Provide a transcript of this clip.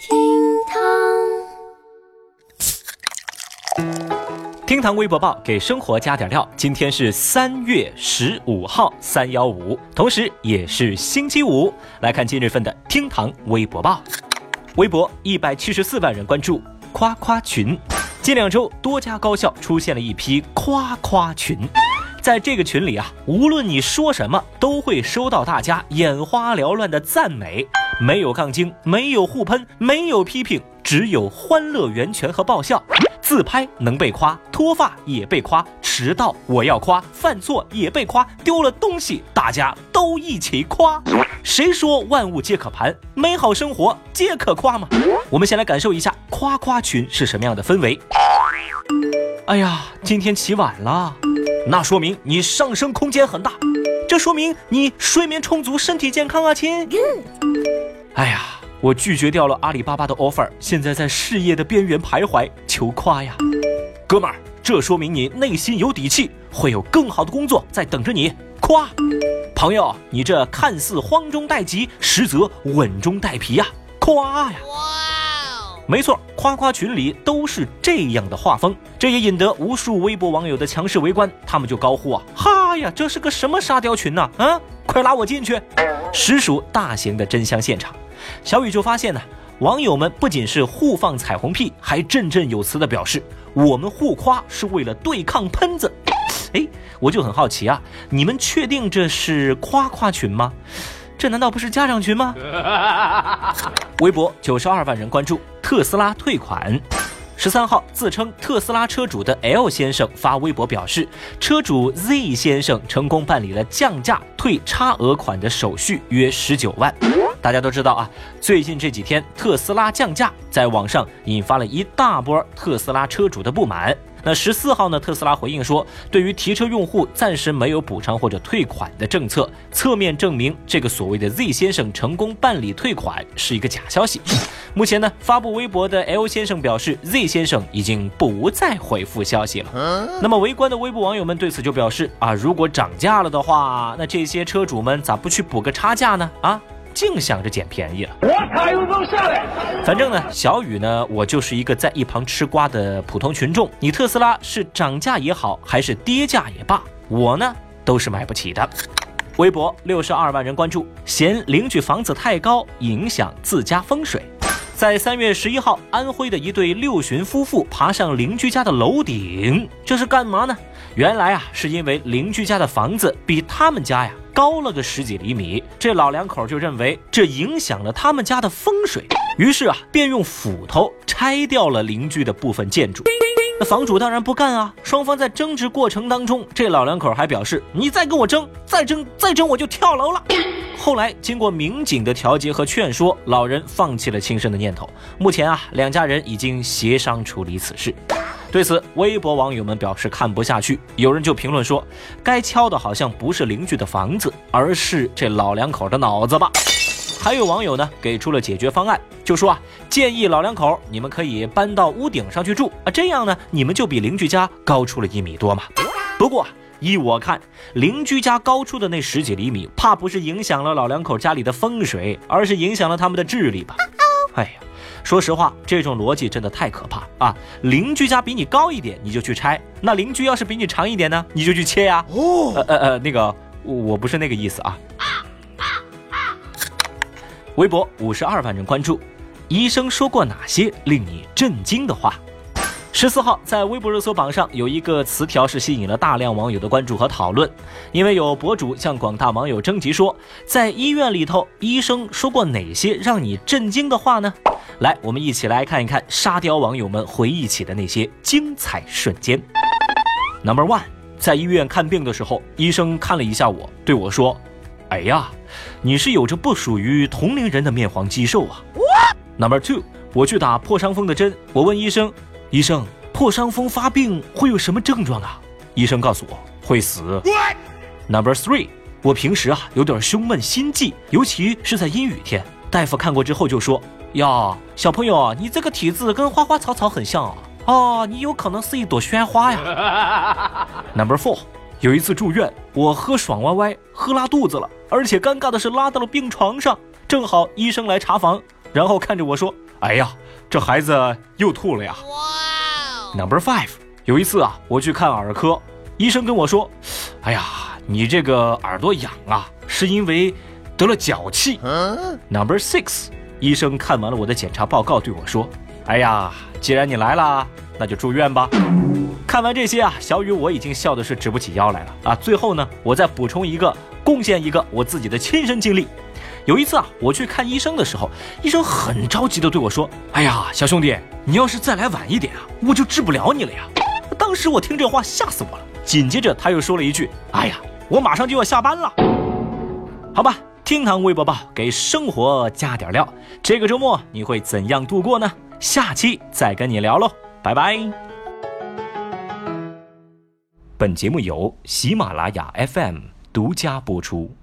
厅堂厅堂微博报给生活加点料。今天是三月十五号，三幺五，同时也是星期五。来看今日份的厅堂微博报。微博一百七十四万人关注，夸夸群。近两周，多家高校出现了一批夸夸群。在这个群里啊，无论你说什么，都会收到大家眼花缭乱的赞美。没有杠精，没有互喷，没有批评，只有欢乐源泉和爆笑。自拍能被夸，脱发也被夸，迟到我要夸，犯错也被夸，丢了东西大家都一起夸。谁说万物皆可盘，美好生活皆可夸吗？我们先来感受一下夸夸群是什么样的氛围。哎呀，今天起晚了，那说明你上升空间很大，这说明你睡眠充足，身体健康啊，亲。哎呀。我拒绝掉了阿里巴巴的 offer，现在在事业的边缘徘徊，求夸呀，哥们儿，这说明你内心有底气，会有更好的工作在等着你，夸。朋友，你这看似慌中带急，实则稳中带皮呀，夸呀。哇，没错，夸夸群里都是这样的画风，这也引得无数微博网友的强势围观，他们就高呼啊，哈呀，这是个什么沙雕群呐？啊，快拉我进去，实属大型的真香现场。小雨就发现呢，网友们不仅是互放彩虹屁，还振振有词的表示我们互夸是为了对抗喷子。哎，我就很好奇啊，你们确定这是夸夸群吗？这难道不是家长群吗？微博九十二万人关注特斯拉退款。十三号，自称特斯拉车主的 L 先生发微博表示，车主 Z 先生成功办理了降价退差额款的手续，约十九万。大家都知道啊，最近这几天特斯拉降价，在网上引发了一大波特斯拉车主的不满。那十四号呢？特斯拉回应说，对于提车用户暂时没有补偿或者退款的政策，侧面证明这个所谓的 Z 先生成功办理退款是一个假消息。目前呢，发布微博的 L 先生表示，Z 先生已经不再回复消息了。那么围观的微博网友们对此就表示啊，如果涨价了的话，那这些车主们咋不去补个差价呢？啊？净想着捡便宜了，我卡又能下来。反正呢，小雨呢，我就是一个在一旁吃瓜的普通群众。你特斯拉是涨价也好，还是跌价也罢，我呢都是买不起的。微博六十二万人关注，嫌邻居房子太高影响自家风水。在三月十一号，安徽的一对六旬夫妇爬上邻居家的楼顶，这是干嘛呢？原来啊，是因为邻居家的房子比他们家呀。高了个十几厘米，这老两口就认为这影响了他们家的风水，于是啊，便用斧头拆掉了邻居的部分建筑。那房主当然不干啊！双方在争执过程当中，这老两口还表示：“你再跟我争，再争，再争，我就跳楼了。”后来经过民警的调解和劝说，老人放弃了轻生的念头。目前啊，两家人已经协商处理此事。对此，微博网友们表示看不下去，有人就评论说：“该敲的好像不是邻居的房子，而是这老两口的脑子吧。”还有网友呢给出了解决方案，就说啊，建议老两口你们可以搬到屋顶上去住啊，这样呢你们就比邻居家高出了一米多嘛。不过依我看，邻居家高出的那十几厘米，怕不是影响了老两口家里的风水，而是影响了他们的智力吧。哎呀。说实话，这种逻辑真的太可怕啊！邻居家比你高一点，你就去拆；那邻居要是比你长一点呢，你就去切呀。哦，呃呃呃，那个，我不是那个意思啊。微博五十二万人关注，医生说过哪些令你震惊的话？十四号，在微博热搜榜上有一个词条是吸引了大量网友的关注和讨论，因为有博主向广大网友征集说，在医院里头，医生说过哪些让你震惊的话呢？来，我们一起来看一看沙雕网友们回忆起的那些精彩瞬间。Number one，在医院看病的时候，医生看了一下我，对我说：“哎呀，你是有着不属于同龄人的面黄肌瘦啊。”Number two，我去打破伤风的针，我问医生：“医生，破伤风发病会有什么症状啊？”医生告诉我会死。Number three，我平时啊有点胸闷心悸，尤其是在阴雨天，大夫看过之后就说。呀，小朋友，你这个体质跟花花草草很像啊！哦，你有可能是一朵鲜花呀。Number four，有一次住院，我喝爽歪歪，喝拉肚子了，而且尴尬的是拉到了病床上，正好医生来查房，然后看着我说：“哎呀，这孩子又吐了呀。Number five，有一次啊，我去看耳科，医生跟我说，哎呀，你这个耳朵痒啊，是因为得了脚气。Number six，医生看完了我的检查报告，对我说，哎呀，既然你来了，那就住院吧。看完这些啊，小雨我已经笑的是直不起腰来了啊。最后呢，我再补充一个，贡献一个我自己的亲身经历。有一次啊，我去看医生的时候，医生很着急的对我说：“哎呀，小兄弟，你要是再来晚一点啊，我就治不了你了呀。”当时我听这话吓死我了。紧接着他又说了一句：“哎呀，我马上就要下班了。”好吧，厅堂微博报给生活加点料。这个周末你会怎样度过呢？下期再跟你聊喽，拜拜。本节目由喜马拉雅 FM 独家播出。